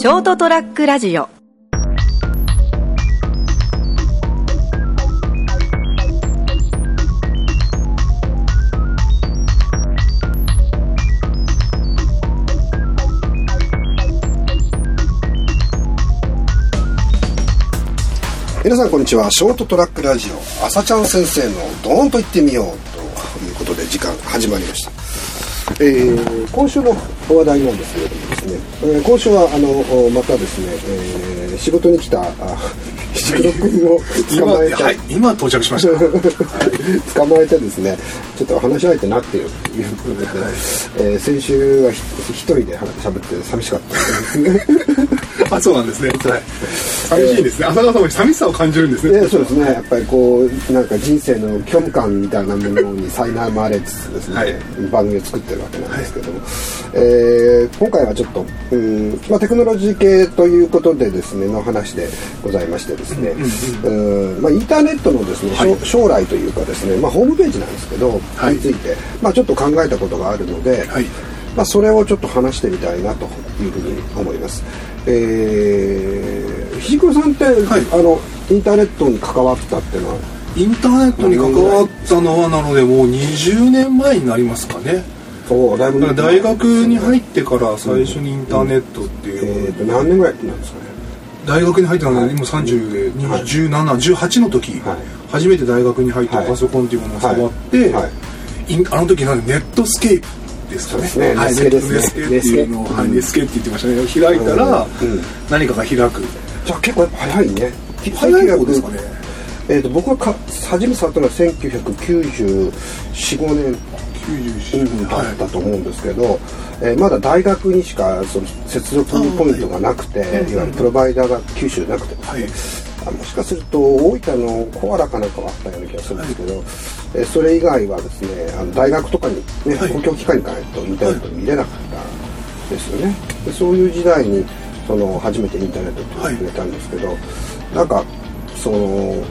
ショートトラックラジオ。皆さんこんにちは。ショートトラックラジオ。朝ちゃん先生のドーンと言ってみようということで時間始まりました、えー今週の話題なんですけれどもですね、えー今週はあのまたですね、えー仕事に来たあ石黒君を今捕まえた、はい、今到着しました。捕まえてですねちょっと話し相手になってよということで、えー先週はひ一人で喋って寂しかったんですね あ、そうなんですね。はい。寂しいですね。浅川さんも寂しさを感じるんですね。でそうですね。やっぱりこうなんか人生の虚無感みたいなものに苛まれつつですね、はい。番組を作ってるわけなんですけども、えー今回はちょっとうん、まあ、テクノロジー系ということでですねの話でございましてですね、うんまあ、インターネットのですね、はい。将将来というかですね、まあ、ホームページなんですけど、はい。について、まあ、ちょっと考えたことがあるので、はいまあ、それをちょっと話してみたいなというふうに思います。えー、ひじくろさんって、はい。あのインターネットに関わったっていうのは？インターネットに関わったのはなのでもう20年前になりますかね。そうだいぶ大学に入ってから最初にインターネットってえいう、ー、と何年ぐらいなんですかね？大学に入ったのは今30、はい。17、18の時、はい。初めて大学に入ってはい。パソコンっていうものを触って、はい。はい。あの時なんでネットスケープですかね。ですねはい、ネスケですねネットネスケっていうのを、はい、ネスケって言ってましたね。開いたら、うん何かが開く。じゃあ結構早いね早い方ですかね。えー、と僕がか初めて触ったのは1994、5年94だったと思うんですけど、えーまだ大学にしかその接続ポイントがなくて、いわゆるプロバイダーが九州なくてですね、はいあもしかすると大分のコアラかなんかはあったような気がするんですけど、えーそれ以外はですねあの大学とかに、ねはい。公共機関に行かないとインターネット見れなかったですよね。でそういう時代にその初めてインターネットって触れたんですけど、なんかその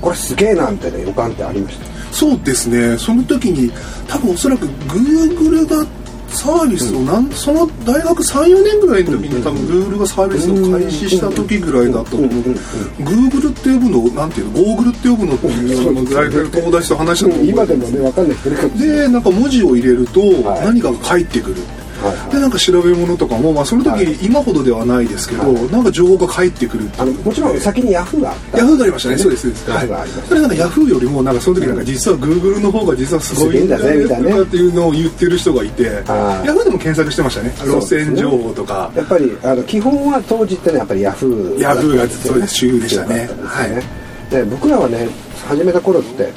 これすげえなみたいな予感ってありました？そうですね。その時に多分おそらく Google がサービスをなん、その大学34年ぐらいの時に多分 Google がサービスを開始した時ぐらいだと思う Google って呼ぶのなんていうの？Google って呼ぶのっていうのを大学の友達と話したのを今でもね分かんない。でなんか文字を入れるとはい。何かが返ってくる、はいはい。でなんか調べ物とかも、まあ、その時、はい。今ほどではないですけど、はい。なんか情報が返ってくるあのもちろん先にヤフーがヤフーがありましたね、そうです、そうです。ヤフーがありました。それなんかヤフーよりも、なんかその時なんか実はグーグルの方が実はすごいんだすげえんだぜみたいなね。とかっていうのを言ってる人がいて、はい。ヤフーでも検索してましたね。路線情報とか。やっぱりあの基本は当時ってねやっぱりヤフーヤフーがそうです主流でしたね。主流だったんですよね。で僕らはね始めた頃って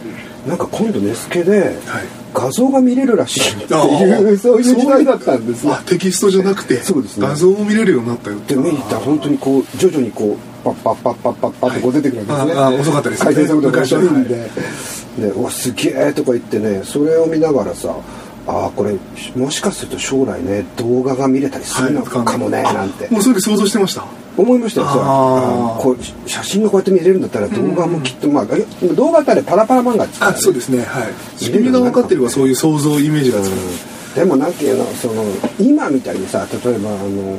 なんか今度ネスケではい。画像が見れるらしいってあいうーそういう時代。だったんですよあ、テキストじゃなくて、そうですね。画像も見れるようになったよって。で見に行ったら本当にこう徐々にこうパッパッパッパッパッパッとこう出てくるわけですね、はいああ遅かったですね回転速度が遅いん昔で、でうわすげえとか言ってねそれを見ながらさああこれもしかすると将来ね動画が見れたりするのかもねあなんて。もうそれで想像してました？思いましたよそこう写真がこうやって見れるんだったら動画もきっと、まあえ動画ってあれパラパラ漫画ですからあ、そうですね、はい。仕組みが分かってればそういう想像イメージがつく。でもなんていうのその今みたいにさ例えばあの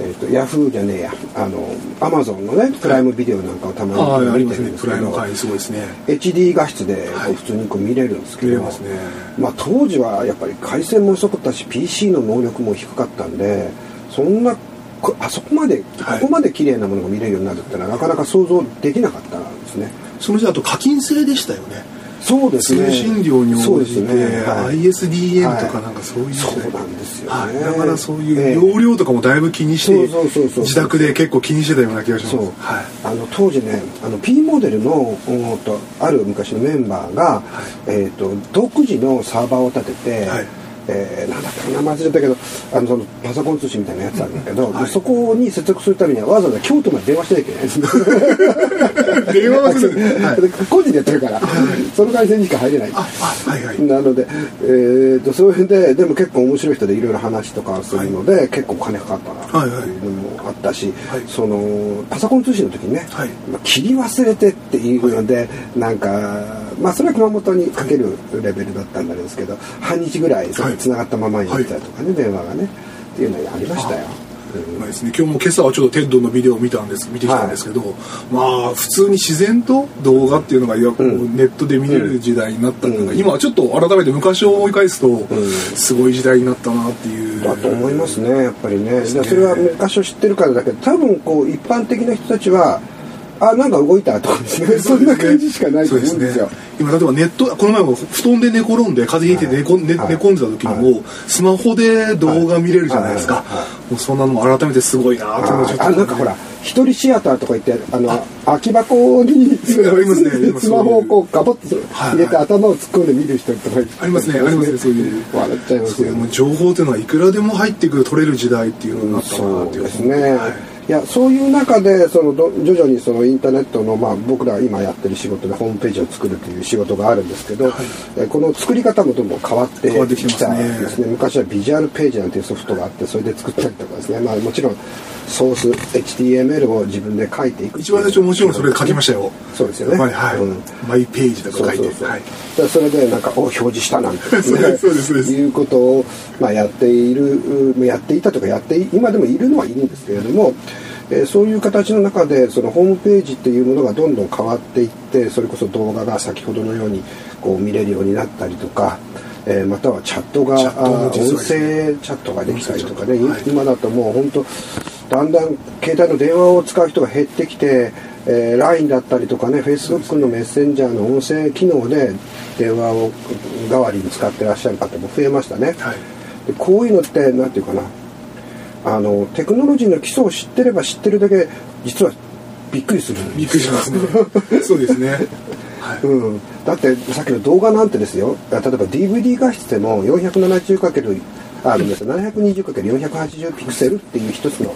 えー、とヤフーじゃねえやあのアマゾンのねプライムビデオなんかをたまああ、あに見りますね。てるんですけどプライム会員すごいですね。HD 画質でこはいう普通にこう見れるんですけど、見れますねまあ、当時はやっぱり回線も遅かったし PC の能力も低かったんでそんなこあそこまでこはいこまで綺麗なものが見れるようになるってのはなかなか想像できなかったんですね。その時あと課金制でしたよね。そうですね。通信料にそうです応じて、ねはい。ISDN とかなんかそういうそうなんですよね。はい、だからそうええ。いう容量とかもだいぶ気にして、そうそうそうそう。自宅で結構気にしてたような気がします。そう、はい。あの当時ねあの P モデルのとある昔のメンバーが、えー、と独自のサーバーを立てて、はいえーなんだったかな名前忘れたけどあのそのパソコン通信みたいなやつなんだけど、はい。でそこに接続するためにはわざわざ京都まで電話しなきゃいけないんです。電話はする、はい、で個人でやってるから、その回線にしか入れない。ああはいはい。なので、えー、とそういうででも結構面白い人でいろいろ話とかするので、結構お金かかったなはいはい。っていうのもあったし、はい。そのパソコン通信の時にね、はい。まあ、切り忘れてっていうので、なんかまあそれは熊本にかけるレベルだったんですけど半日ぐらいつながったままになったりとかね、電話がねっていうのがありましたよ。まあですね、今日も今朝はちょっと TED のビデオを見たんです見てきたんですけど、まあ普通に自然と動画っていうのがいやこうネットで見れる時代になったのが、今はちょっと改めて昔を思い返すと、すごい時代になったなっていう。だと思いますねやっぱりね。でそれは昔を知ってるからだけど多分こう一般的な人たちはあなんか動いたとか ですね。そんな感じしかないと思うんですよ。今例えばネットこの前も布団で寝転んで風邪ひい。て寝こ、ね寝込んでた時にも、スマホで動画見れるじゃないですか、もうそんなのも改めてすごいなと思っあなんかほら一人シアターとか言ってあの空き箱に スマホをこうガボッと入れて頭を突っ込んで見る人とかありますねありますねそういう。笑っちゃいます情報っていうのはいくらでも入ってくる取れる時代っていうのになったなっていう。ですね、いやそういう中でそのど徐々にそのインターネットの、まあ、僕ら今やってる仕事でホームページを作るという仕事があるんですけど、はい、えこの作り方もどんどん変わってきたんですね、ね、昔はビジュアルページなんていうソフトがあってそれで作ったりとかですね、まあ、もちろんソース HTML を自分で書いていく一番最初もちろんそれで書きましたよ。そうですよね。はい、はい。うん、マイページとか書いて。そうはい、それでなんかお表示したなんて、ね、そうですそうです。いうことを、まあ、やっているやっていたとかやって今でもいるのはいるんですけれどもえー、そういう形の中でそのホームページっていうものがどんどん変わっていってそれこそ動画が先ほどのようにこう見れるようになったりとか、えー、またはチャットが音声チャットができたりとかね、はい、今だともう本当だんだん携帯の電話を使う人が減ってきて、えー、LINE だったりとかね Facebook のメッセンジャーの音声機能で電話を代わりに使ってらっしゃる方も増えましたね。はい、でこういうのって何て言うかな。あのテクノロジーの基礎を知ってれば知ってるだけ実はびっくりする。びっくりしますね。そうですね、はい、うん、だってさっきの動画なんてですよ。例えば DVD 画質でも 470× あるんです 720×480 ピクセルっていう一つの、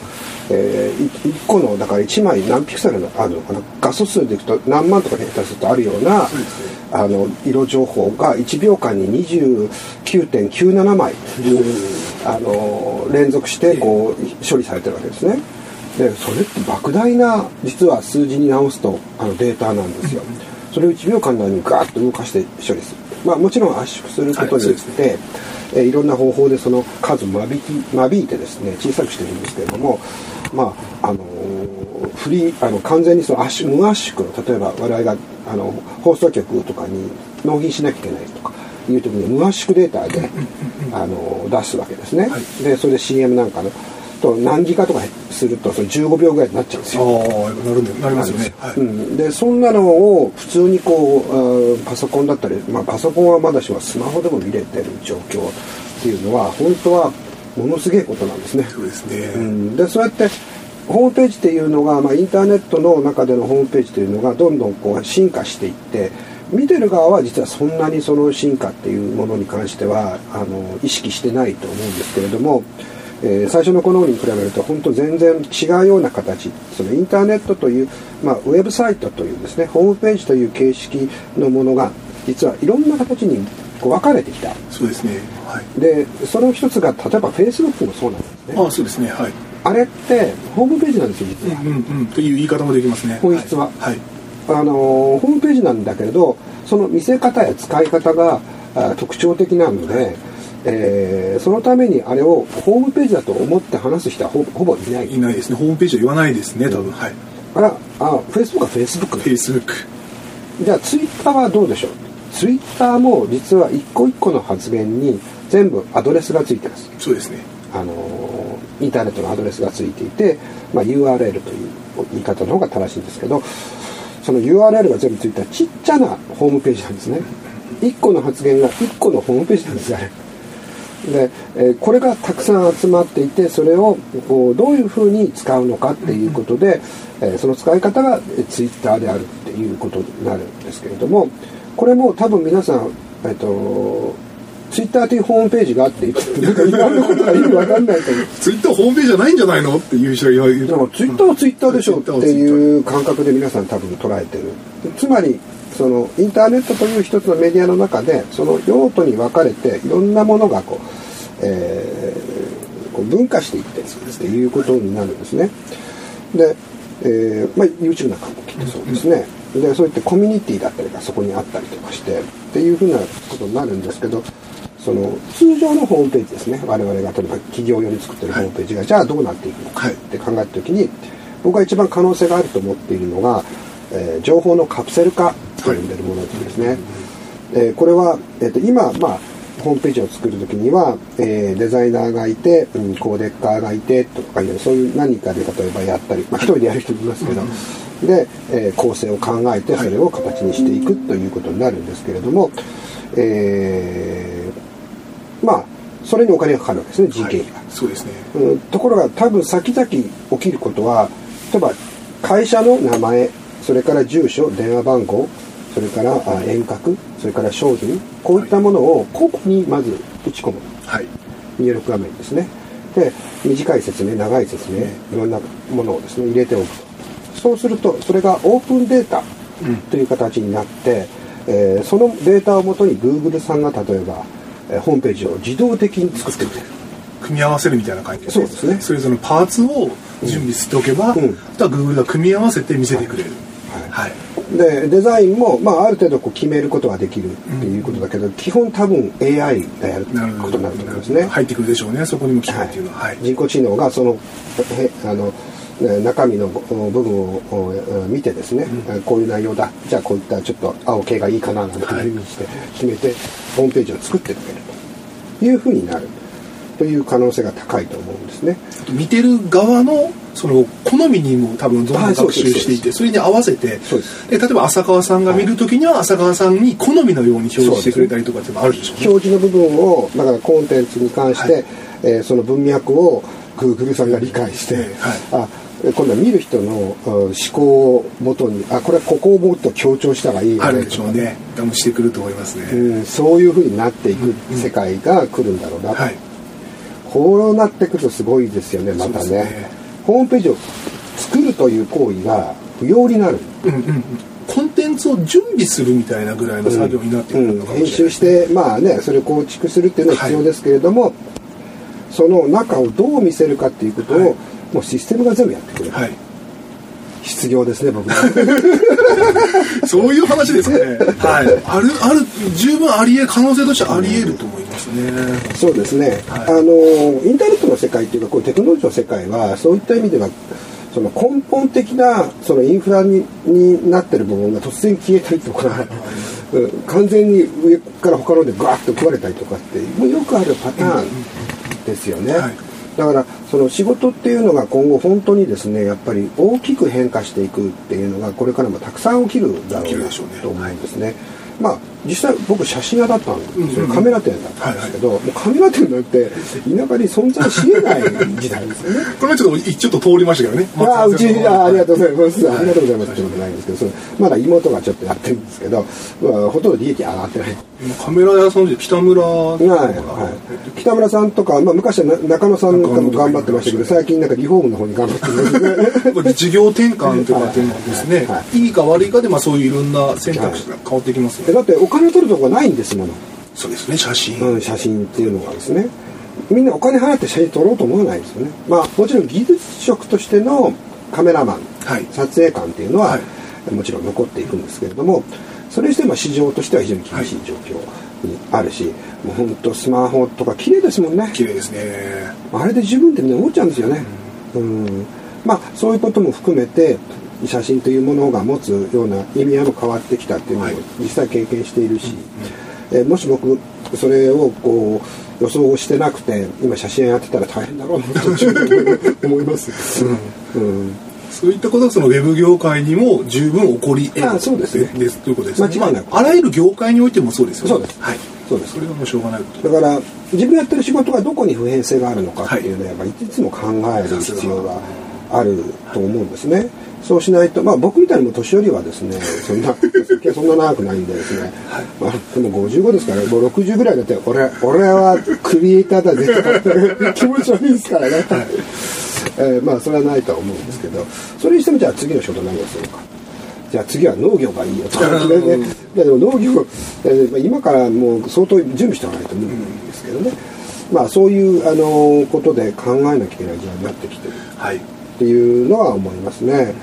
えー、1個のだから1枚何ピクセルのあるの画素数でいくと何万とか下手するとあるようなあの色情報が1秒間に29.97枚あの連続してこう処理されてるわけですね。でそれって莫大な実は数字に直すとあのデータなんですよ。それを1秒間の間にガーッと動かして処理する。まあもちろん圧縮することによって、はいえいろんな方法でその数を間引き間引いてですね小さくしてるんですけれどもまああのフリーあの完全にその圧縮無圧縮の例えば我々があの放送局とかに納品しなきゃいけないとかいう時に無圧縮データであの出すわけですね、はい、でそれで CM なんかのと何ギガとかするとその15秒ぐらいになっちゃうんですよ。ああなるなりますよね、はい、うん、でそんなのを普通にこうパソコンだったり、まあ、パソコンはまだしもスマホでも見れてる状況っていうのは本当はものすげえことなんですね。そうですね、うん、でそうやってホームページっていうのが、まあ、インターネットの中でのホームページというのがどんどんこう進化していって見てる側は実はそんなにその進化っていうものに関してはあの意識してないと思うんですけれども、えー、最初の頃に比べると本当全然違うような形。そのインターネットという、まあ、ウェブサイトというですねホームページという形式のものが実はいろんな形にこう分かれてきた。そうですね、はい、でその一つが例えばフェイスブックもそうなんですね。あそうですね。はい。あれってホームページなんですよ実は、うんうん、という言い方もできますね。本質は、はい、あのホームページなんだけれどその見せ方や使い方が特徴的なので、えー、そのためにあれをホームページだと思って話す人はほぼいない。いないですね。ホームページは言わないですね多分、はい。あらあフェイスブックはフェイスブックフェイスブックじゃあツイッターはどうでしょう？ツイッターも実は一個一個の発言に全部アドレスがついてます。そうですね。あのインターネットのアドレスがついていて、まあ、URL という言い方の方が正しいんですけどその URL が全部ついたちっちゃなホームページなんですね。1個の発言が1個のホームページなんですよねで、えー、これがたくさん集まっていてそれをこうどういうふうに使うのかっていうことで、えー、その使い方が Twitter であるっていうことになるんですけれどもこれも多分皆さん、えっと、ツイッターというホームページがあってなんか今のことが意味わかんないとツイッターホームページじゃないんじゃないのっていう人が言われるでもツイッターはツイッターでしょっていう感覚で皆さん多分捉えてる。つまりそのインターネットという一つのメディアの中でその用途に分かれていろんなものがこう、えー、こう分化していってっていうことになるんですね。で、えーまあ、YouTube なんかもきっとそうですね、でそういったコミュニティだったりがそこにあったりとかしてっていうふうなことになるんですけどその通常のホームページですね。我々が例えば企業用に作ってるホームページが、じゃあどうなっていくのかって考えた時に僕が一番可能性があると思っているのが、えー情報のカプセル化と呼んでるものですね、えーこれは、えー、と今まあホームページを作る時には、えーデザイナーがいて、うん、コーデッカーがいてとかいうそういう何かで例えばやったり、まあ、一人でやる人もいますけど、で、えー構成を考えてそれを形にしていくということになるんですけれども、えーまあそれにお金がかかるわけですね人件費が。そうですねうんところが多分先々起きることは例えば会社の名前それから住所電話番号それからあ遠隔それから商品こういったものを個々にまず打ち込む。はい。入力画面ですね。で短い説明長い説明いろんなものをですね入れておくと。そうするとそれがオープンデータという形になって、えーそのデータをもとに Google さんが例えば、えーホームページを自動的に作ってくれる。組み合わせるみたいな感じそうですね。それぞれのパーツを準備しておけば、うん。あとは Google が組み合わせて見せてくれる。はい。はい、でデザインも、まあ、ある程度こう決めることができるっていうことだけど、基本多分 AI がやることになると思いますね。入ってくるでしょうねそこにも機械っていうのは。はい、人工知能がそのへあのね中身のお部分を見てですね、こういう内容だ。じゃあこういったちょっと青系がいいかななんてい。うふうにして決めてホームページを作ってくれるというふうになる。という可能性が高いと思うんですね。見てる側のその好みにも多分どんどん学習していてそれに合わせてで例えば浅川さんが見るときには浅川さんに好みのように表示してくれたりとかってもあるでしょうね。表示の部分をだからコンテンツに関して、はい。えーその文脈を Google さんが理解して、はい。あ今度は見る人のうん思考をもとにあこれはここをもっと強調したらいいよあるねでしょうね。多分してくると思いますね、うん、そういうふうになっていく世界が来るんだろうなと、はい。こうなってくるとすごいですよねまたねホームページを作るという行為が不要になる、うんうん。うんコンテンツを準備するみたいなぐらいの作業になってくるのかも編しれない、集してまあねそれを構築するっていうのは必要ですけれども、その中をどう見せるかっていうことを、はい。もうシステムが全部やってくれる、はい失業ですね僕 そういう話ですかね。はい。ある、ある、十分ありえ、可能性としてあり得ると思いますね。そうですね、はい。あのインターネットの世界っていうかこうテクノロジーの世界はそういった意味ではその根本的なそのインフラにになってる部分が突然消えたりとか、うん完全に上から他のでガーッと食われたりとかってもうよくあるパターンですよね、はいだからその仕事っていうのが今後本当にですねやっぱり大きく変化していくっていうのがこれからもたくさん起きるだろうなと思うんですね。まあ実際僕写真屋だったん。ですよ、カメラ店だったんですけど、もうカメラ店なんて田舎に存在しえない時代ですよね。これはちょっと、ちょっと通りましたけどね。ああうちああ。りがとうございます、はいありがとうございます。ってことないんですけどそのまだ妹がちょっとやってるんですけど、まあ、ほとんど利益上がってない。カメラ屋さんで北村はい。はい、北村さんとか、まあ、昔はな中野さんとかも頑張ってましたけど最近なんかリフォームの方に頑張ってますね。事業転換とかっていうのはですね、、はい。い。か悪いかで、まあそういういろんな選択肢が変わってきますよね。だってお金取るとこがないんですもの、そうですね、写真。うん、写真っていうのがですねみんなお金払って写真撮ろうと思わないですよねまあもちろん技術職としてのカメラマンはい。撮影感っていうのは、はいもちろん残っていくんですけれどもそれにしても市場としては非常に厳しい状況にあるし、もう本当スマホとか綺麗ですもんね綺麗ですね。あれで十分ってみんな思っちゃうんですよね。うん。まあそういうことも含めて写真というものが持つような意味合いも変わってきたっていうのをはい実際経験しているし、えーもし僕それをこう予想してなくて今写真やってたら大変だろうなと思います。うん。そういったことがそのウェブ業界にも十分起こり得るあそうですねですということですね。間違いなくまあ、あらゆる業界においてもそうですよね。そうですはい。そうですそれはもうしょうがないことだから自分がやってる仕事がどこに普遍性があるのかっていうのはやっぱりいつも考える必要があると思うんですね。そうしないと、まあ僕みたいにも年寄りはですね、そんな、そんな長くないんでですね、まあ、でも55ですから、もう60ぐらいだって、俺、俺はクリエイターだぜとか気持ち悪いですからね。えーまあそれはないとは思うんですけど、それにしてもじゃあ次の仕事何をするか。じゃあ次は農業がいいよとか、ね、いやでも農業、えーまあ今からもう相当準備しておかないと無理なんですけどね、まあそういう、あのことで考えなきゃいけない時代になってきてる。はい。っていうのは思いますね。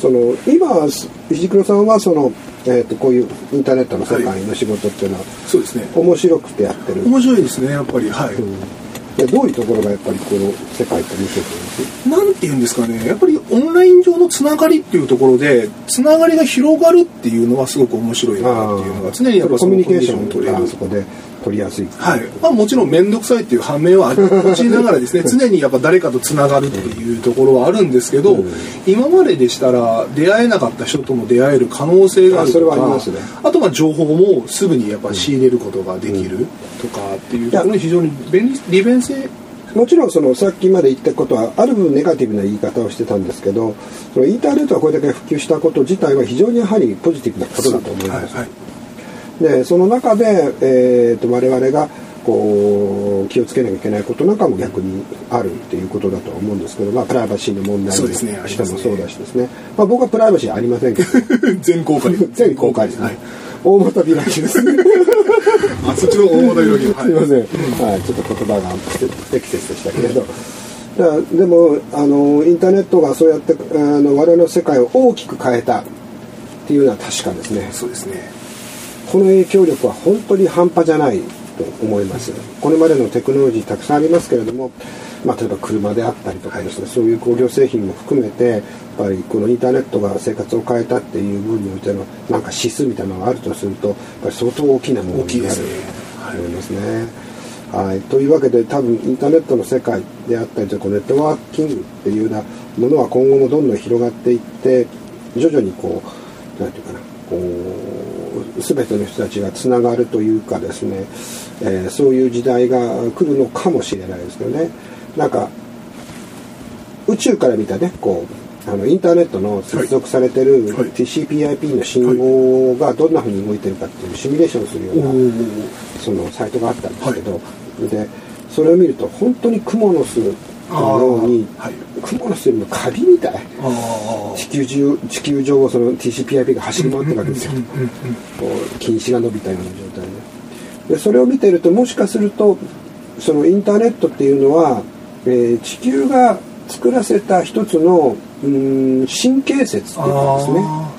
その今藤黒さんはそのえー、とこういうインターネットの世界の仕事っていうのは、そうですね。面白くてやってる、面白いですねやっぱり。はい、うん。でどういうところがやっぱりこの世界って面白くますなんて言うんですかね。やっぱりオンライン上のつながりっていうところでつながりが広がるっていうのはすごく面白いなっていうのが常にやっぱコミュニケーションを取れる。がそこで取りやすい。はい。まあ、もちろん面倒くさいっていう反面はあちながらですね 常にやっぱ誰かとつながるっていうところはあるんですけど、うん。今まででしたら出会えなかった人とも出会える可能性があるとかはありますね。あとまあ情報もすぐにやっぱ仕入れることができるとかっていうところに非常に便利利便性？もちろんそのさっきまで言ったことはある分ネガティブな言い方をしてたんですけどそのインターネットがこれだけ普及したこと自体は非常にやはりポジティブなことだと思います。はいはいでその中で、えー、と我々がこう気をつけなきゃいけないことなんかも逆にあるっていうことだとは思うんですけど、まあ、プライバシーの問題そうですねにしてもそうだしですね。まあ、僕はプライバシーありませんけど。全公開全公開ですね、はい。大股開きですね。あそっちの大物広げすいません、はい、ちょっと言葉が不適切でしたけれど、だからでもあのインターネットがそうやってあの我々の世界を大きく変えたっていうのは確かですねそうですねこの影響力は本当に半端じゃないと思いますこれまでのテクノロジーたくさんありますけれども、まあ、例えば車であったりとかですね、そういう工業製品も含めてやっぱりこのインターネットが生活を変えたっていう部分においてのなんか指数みたいなのがあるとするとやっぱり相当大きなものになると思いますね。はい、というわけで多分インターネットの世界であったりとかネットワーキングっていうようなものは今後もどんどん広がっていって徐々にこうなんていうかなこう全ての人たちがつながるというかですね、えーそういう時代が来るのかもしれないですけどね。なんか宇宙から見たねこうあのインターネットの接続されてるはい。TCP/IP の信号がどんなふうに動いてるかっていうシミュレーションするようなそのサイトがあったんですけど、でそれを見ると本当に蜘蛛の巣のように、はい蜘蛛の巣よりもカビみたい。あ地球中地球上をその TCP/IP が走り回ってるわけですよ、禁止が伸びたような状態で。でそれを見てるともしかするとそのインターネットっていうのは、えー地球が作らせた一つのうーん神経節っていうかですね。あ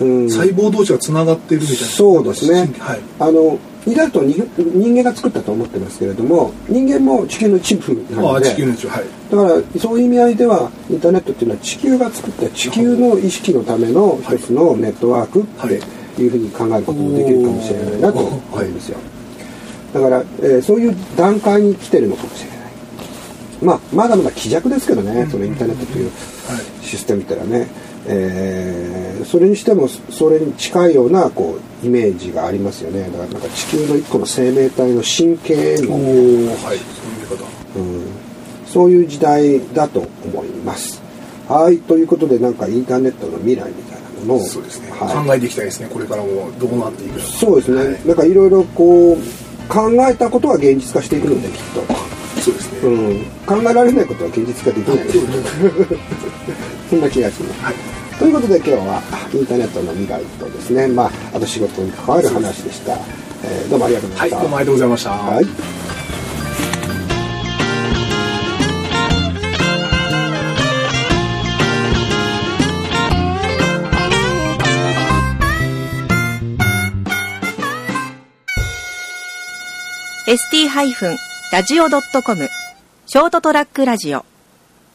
うん。ー細胞同士がつながってるみたいな。そうですね。はい。あのイラと人人間が作ったと思ってますけれども人間も地球の一部なあので。あ地球の一部はい。だからそういう意味合いではインターネットっていうのは地球が作った地球の意識のための一つのネットワークってい。うふうに考えることもできるかもしれないなと思うんですよ。だから、えーそういう段階に来てるのかもしれない。まあまだまだ希弱ですけどねそのインターネットというはい。システムってのはね、えーそれにしてもそれに近いようなこうイメージがありますよね。だからなんか地球の一個の生命体の神経のはいそうい。う見方うん。そういう時代だと思います。はい、ということでなんかインターネットの未来みたいなものをそうですね、はい、考えていきたいですね。これからもどうなっていくのか。そうですね、はい。なんかいろいろこう考えたことは現実化していくのできっそうですね、と、うん、考えられないことは現実化できない そんな気がします。はいということで今日はインターネットの未来とですね、まあ、あと仕事に関わる話でした。えーどうもありがとうござました。はいいどうもありがとうございました、はいショートトラックラジオ